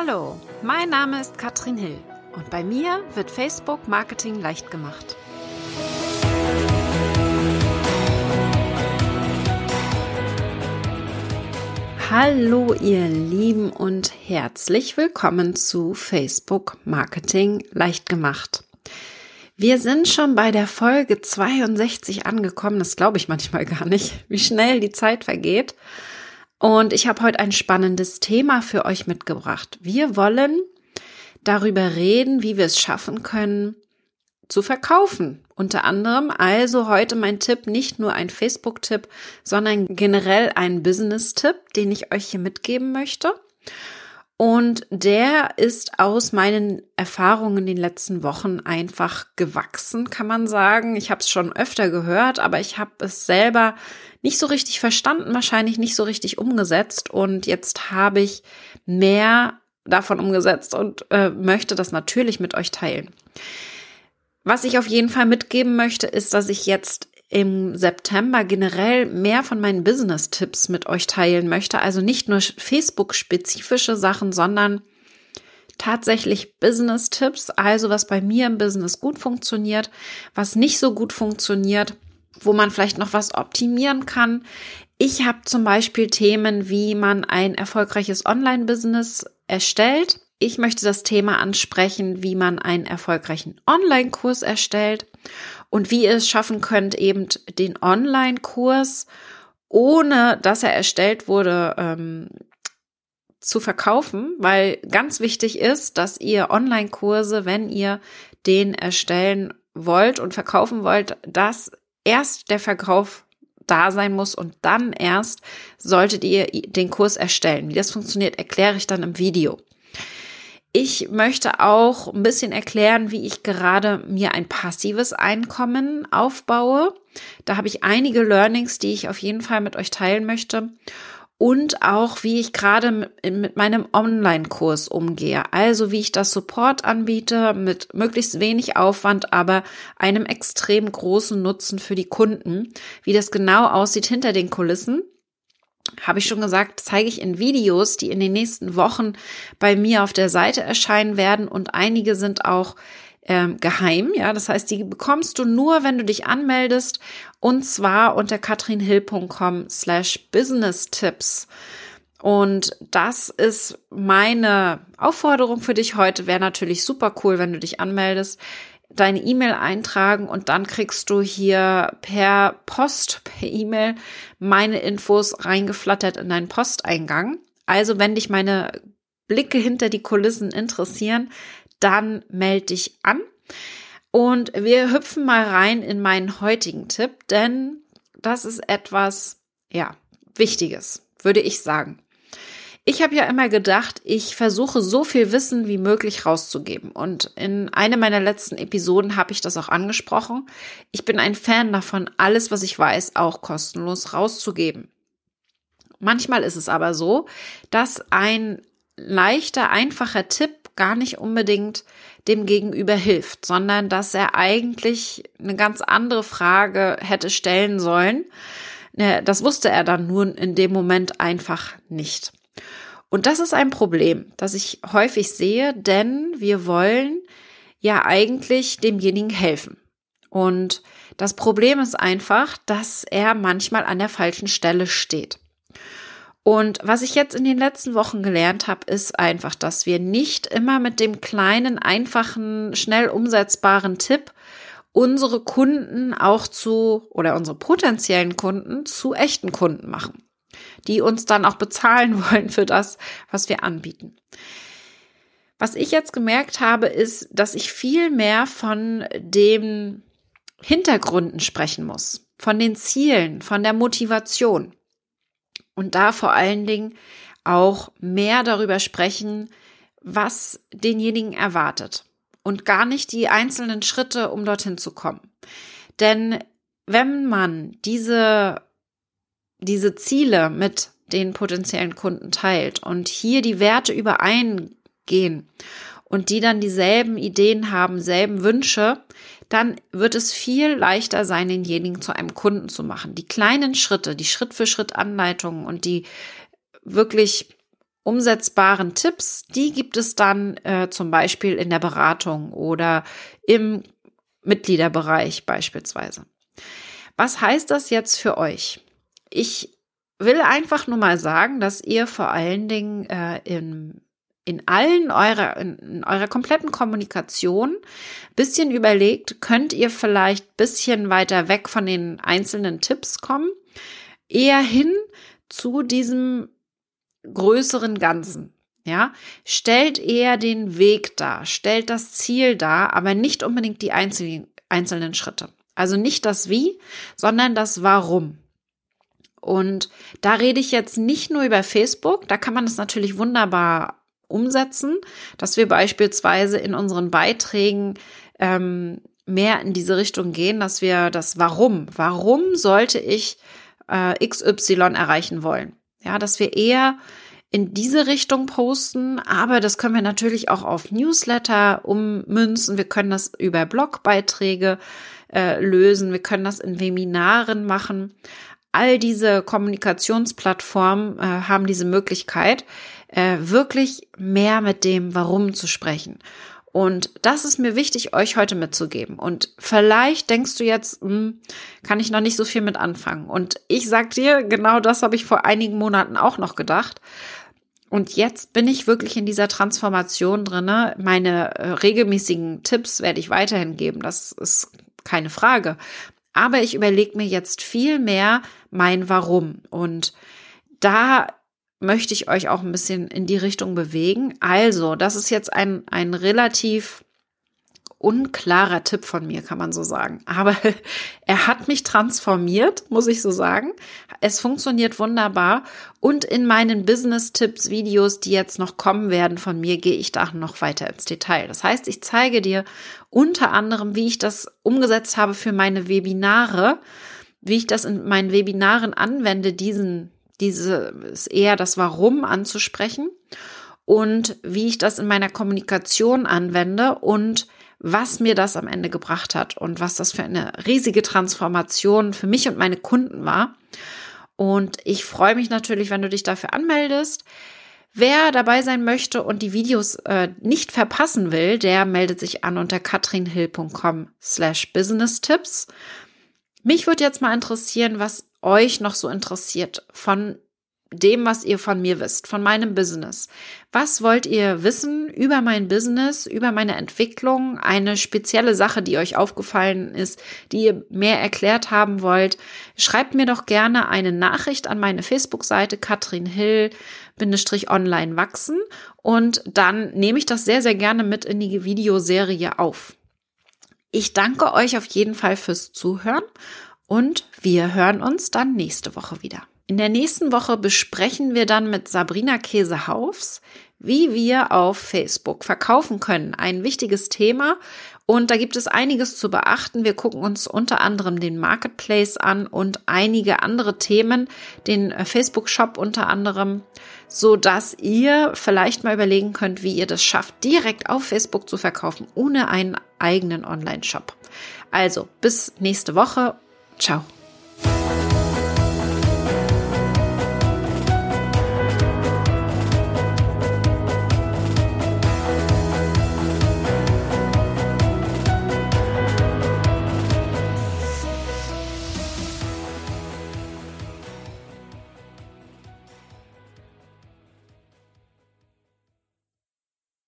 Hallo, mein Name ist Katrin Hill und bei mir wird Facebook Marketing leicht gemacht. Hallo ihr Lieben und herzlich willkommen zu Facebook Marketing leicht gemacht. Wir sind schon bei der Folge 62 angekommen, das glaube ich manchmal gar nicht, wie schnell die Zeit vergeht. Und ich habe heute ein spannendes Thema für euch mitgebracht. Wir wollen darüber reden, wie wir es schaffen können, zu verkaufen. Unter anderem also heute mein Tipp, nicht nur ein Facebook-Tipp, sondern generell ein Business-Tipp, den ich euch hier mitgeben möchte. Und der ist aus meinen Erfahrungen in den letzten Wochen einfach gewachsen, kann man sagen. Ich habe es schon öfter gehört, aber ich habe es selber nicht so richtig verstanden, wahrscheinlich nicht so richtig umgesetzt. Und jetzt habe ich mehr davon umgesetzt und äh, möchte das natürlich mit euch teilen. Was ich auf jeden Fall mitgeben möchte, ist, dass ich jetzt im September generell mehr von meinen Business-Tipps mit euch teilen möchte. Also nicht nur Facebook-spezifische Sachen, sondern tatsächlich Business-Tipps. Also was bei mir im Business gut funktioniert, was nicht so gut funktioniert, wo man vielleicht noch was optimieren kann. Ich habe zum Beispiel Themen, wie man ein erfolgreiches Online-Business erstellt. Ich möchte das Thema ansprechen, wie man einen erfolgreichen Online-Kurs erstellt und wie ihr es schaffen könnt, eben den Online-Kurs, ohne dass er erstellt wurde, ähm, zu verkaufen, weil ganz wichtig ist, dass ihr Online-Kurse, wenn ihr den erstellen wollt und verkaufen wollt, dass erst der Verkauf da sein muss und dann erst solltet ihr den Kurs erstellen. Wie das funktioniert, erkläre ich dann im Video. Ich möchte auch ein bisschen erklären, wie ich gerade mir ein passives Einkommen aufbaue. Da habe ich einige Learnings, die ich auf jeden Fall mit euch teilen möchte. Und auch, wie ich gerade mit meinem Online-Kurs umgehe. Also, wie ich das Support anbiete mit möglichst wenig Aufwand, aber einem extrem großen Nutzen für die Kunden. Wie das genau aussieht hinter den Kulissen habe ich schon gesagt, zeige ich in Videos, die in den nächsten Wochen bei mir auf der Seite erscheinen werden und einige sind auch ähm, geheim, ja, das heißt, die bekommst du nur, wenn du dich anmeldest und zwar unter katrinhill.com slash business tipps. Und das ist meine Aufforderung für dich heute. Wäre natürlich super cool, wenn du dich anmeldest deine E-Mail eintragen und dann kriegst du hier per Post, per E-Mail meine Infos reingeflattert in deinen Posteingang. Also wenn dich meine Blicke hinter die Kulissen interessieren, dann melde dich an. Und wir hüpfen mal rein in meinen heutigen Tipp, denn das ist etwas, ja, Wichtiges, würde ich sagen. Ich habe ja immer gedacht, ich versuche so viel Wissen wie möglich rauszugeben. Und in einer meiner letzten Episoden habe ich das auch angesprochen. Ich bin ein Fan davon, alles, was ich weiß, auch kostenlos rauszugeben. Manchmal ist es aber so, dass ein leichter, einfacher Tipp gar nicht unbedingt dem Gegenüber hilft, sondern dass er eigentlich eine ganz andere Frage hätte stellen sollen. Das wusste er dann nun in dem Moment einfach nicht. Und das ist ein Problem, das ich häufig sehe, denn wir wollen ja eigentlich demjenigen helfen. Und das Problem ist einfach, dass er manchmal an der falschen Stelle steht. Und was ich jetzt in den letzten Wochen gelernt habe, ist einfach, dass wir nicht immer mit dem kleinen, einfachen, schnell umsetzbaren Tipp unsere Kunden auch zu oder unsere potenziellen Kunden zu echten Kunden machen die uns dann auch bezahlen wollen für das, was wir anbieten. Was ich jetzt gemerkt habe, ist, dass ich viel mehr von den Hintergründen sprechen muss, von den Zielen, von der Motivation. Und da vor allen Dingen auch mehr darüber sprechen, was denjenigen erwartet und gar nicht die einzelnen Schritte, um dorthin zu kommen. Denn wenn man diese diese Ziele mit den potenziellen Kunden teilt und hier die Werte übereingehen und die dann dieselben Ideen haben, selben Wünsche, dann wird es viel leichter sein, denjenigen zu einem Kunden zu machen. Die kleinen Schritte, die Schritt für Schritt Anleitungen und die wirklich umsetzbaren Tipps, die gibt es dann äh, zum Beispiel in der Beratung oder im Mitgliederbereich beispielsweise. Was heißt das jetzt für euch? Ich will einfach nur mal sagen, dass ihr vor allen Dingen äh, in, in allen eurer, in, in eurer kompletten Kommunikation bisschen überlegt, könnt ihr vielleicht bisschen weiter weg von den einzelnen Tipps kommen, eher hin zu diesem größeren Ganzen. Ja, stellt eher den Weg dar, stellt das Ziel dar, aber nicht unbedingt die einzelnen, einzelnen Schritte. Also nicht das Wie, sondern das Warum. Und da rede ich jetzt nicht nur über Facebook, da kann man es natürlich wunderbar umsetzen, dass wir beispielsweise in unseren Beiträgen ähm, mehr in diese Richtung gehen, dass wir das Warum, warum sollte ich äh, XY erreichen wollen? Ja, dass wir eher in diese Richtung posten, aber das können wir natürlich auch auf Newsletter ummünzen. Wir können das über Blogbeiträge äh, lösen. Wir können das in Webinaren machen. All diese Kommunikationsplattformen äh, haben diese Möglichkeit, äh, wirklich mehr mit dem Warum zu sprechen. Und das ist mir wichtig, euch heute mitzugeben. Und vielleicht denkst du jetzt, hm, kann ich noch nicht so viel mit anfangen. Und ich sag dir, genau das habe ich vor einigen Monaten auch noch gedacht. Und jetzt bin ich wirklich in dieser Transformation drinne. Meine äh, regelmäßigen Tipps werde ich weiterhin geben. Das ist keine Frage. Aber ich überlege mir jetzt viel mehr mein Warum. Und da möchte ich euch auch ein bisschen in die Richtung bewegen. Also, das ist jetzt ein, ein relativ unklarer Tipp von mir, kann man so sagen. Aber er hat mich transformiert, muss ich so sagen. Es funktioniert wunderbar. Und in meinen Business-Tipps, Videos, die jetzt noch kommen werden von mir, gehe ich da noch weiter ins Detail. Das heißt, ich zeige dir unter anderem, wie ich das umgesetzt habe für meine Webinare, wie ich das in meinen Webinaren anwende, diesen, dieses eher das Warum anzusprechen und wie ich das in meiner Kommunikation anwende und was mir das am Ende gebracht hat und was das für eine riesige Transformation für mich und meine Kunden war. Und ich freue mich natürlich, wenn du dich dafür anmeldest. Wer dabei sein möchte und die Videos äh, nicht verpassen will, der meldet sich an unter katrinhill.com slash business tipps. Mich würde jetzt mal interessieren, was euch noch so interessiert von dem, was ihr von mir wisst, von meinem Business. Was wollt ihr wissen über mein Business, über meine Entwicklung? Eine spezielle Sache, die euch aufgefallen ist, die ihr mehr erklärt haben wollt? Schreibt mir doch gerne eine Nachricht an meine Facebook-Seite Katrin Hill online wachsen und dann nehme ich das sehr, sehr gerne mit in die Videoserie auf. Ich danke euch auf jeden Fall fürs Zuhören und wir hören uns dann nächste Woche wieder. In der nächsten Woche besprechen wir dann mit Sabrina Käsehaufs, wie wir auf Facebook verkaufen können. Ein wichtiges Thema und da gibt es einiges zu beachten. Wir gucken uns unter anderem den Marketplace an und einige andere Themen, den äh, Facebook Shop unter anderem, so dass ihr vielleicht mal überlegen könnt, wie ihr das schafft, direkt auf Facebook zu verkaufen, ohne einen eigenen Online Shop. Also bis nächste Woche. Ciao.